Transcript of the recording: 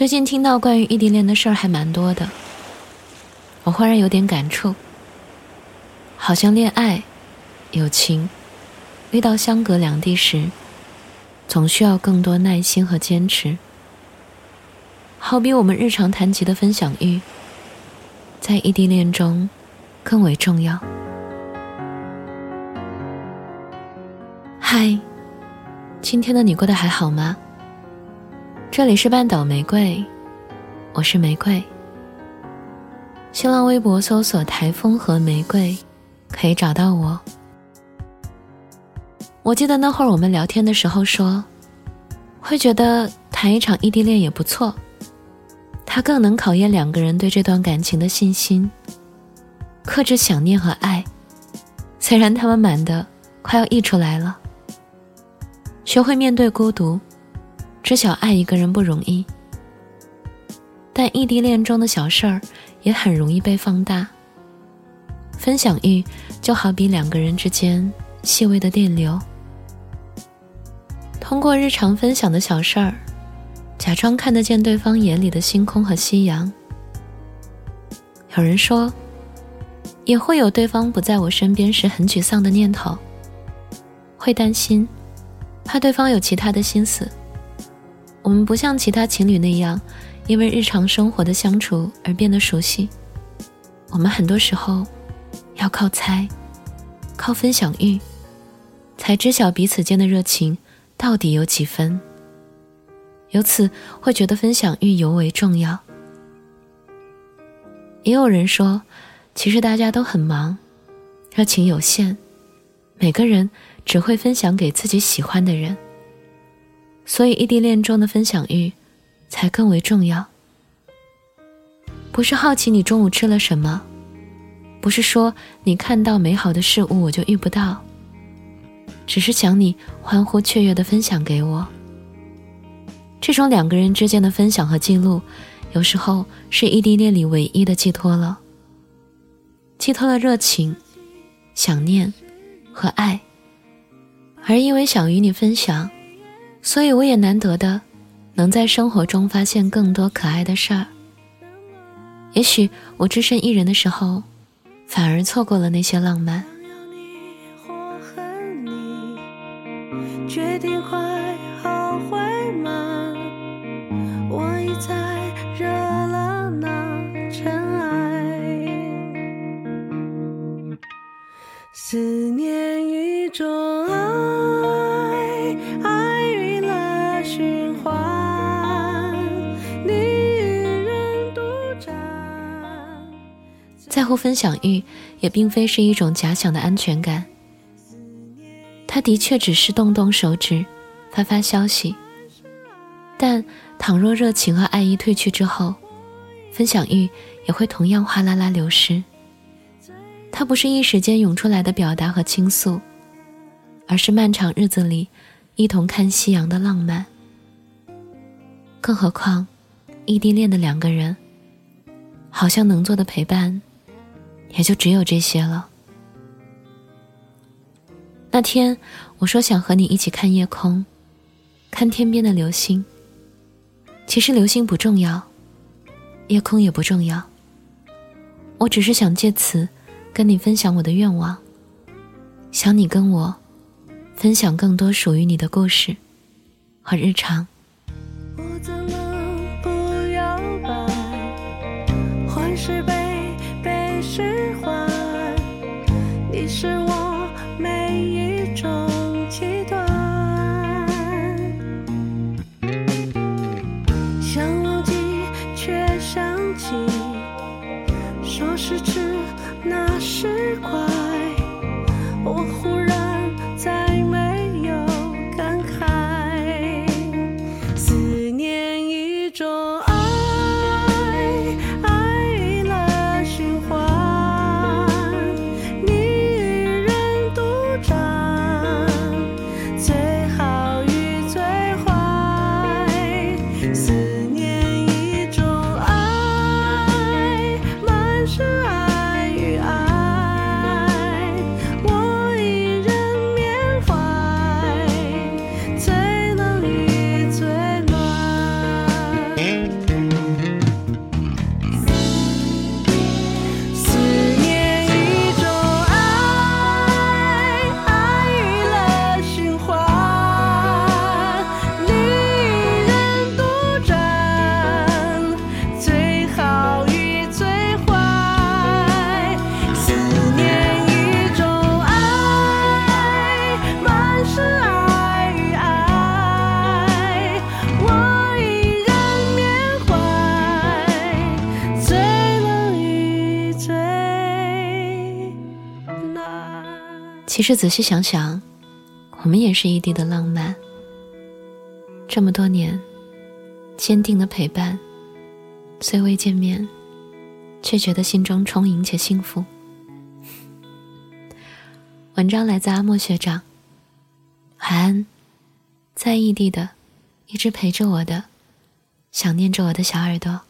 最近听到关于异地恋的事儿还蛮多的，我忽然有点感触，好像恋爱、友情遇到相隔两地时，总需要更多耐心和坚持。好比我们日常谈及的分享欲，在异地恋中更为重要。嗨，今天的你过得还好吗？这里是半岛玫瑰，我是玫瑰。新浪微博搜索“台风和玫瑰”，可以找到我。我记得那会儿我们聊天的时候说，会觉得谈一场异地恋也不错，它更能考验两个人对这段感情的信心，克制想念和爱，虽然他们满的快要溢出来了。学会面对孤独，知晓爱一个人不容易。但异地恋中的小事儿也很容易被放大。分享欲就好比两个人之间细微的电流，通过日常分享的小事儿，假装看得见对方眼里的星空和夕阳。有人说，也会有对方不在我身边时很沮丧的念头，会担心。怕对方有其他的心思，我们不像其他情侣那样，因为日常生活的相处而变得熟悉。我们很多时候要靠猜，靠分享欲，才知晓彼此间的热情到底有几分。由此会觉得分享欲尤为重要。也有人说，其实大家都很忙，热情有限，每个人。只会分享给自己喜欢的人，所以异地恋中的分享欲才更为重要。不是好奇你中午吃了什么，不是说你看到美好的事物我就遇不到，只是想你欢呼雀跃的分享给我。这种两个人之间的分享和记录，有时候是异地恋里唯一的寄托了，寄托了热情、想念和爱。而因为想与你分享，所以我也难得的能在生活中发现更多可爱的事儿。也许我只身一人的时候，反而错过了那些浪漫。决定快后悔吗？我已在热了那尘埃，思念一种在乎分享欲，也并非是一种假想的安全感。他的确只是动动手指，发发消息。但倘若热情和爱意褪去之后，分享欲也会同样哗啦啦流失。它不是一时间涌出来的表达和倾诉，而是漫长日子里一同看夕阳的浪漫。更何况，异地恋的两个人，好像能做的陪伴。也就只有这些了。那天我说想和你一起看夜空，看天边的流星。其实流星不重要，夜空也不重要。我只是想借此跟你分享我的愿望，想你跟我分享更多属于你的故事和日常。其实仔细想想，我们也是异地的浪漫。这么多年，坚定的陪伴，虽未见面，却觉得心中充盈且幸福。文章来自阿莫学长。晚安，在异地的，一直陪着我的，想念着我的小耳朵。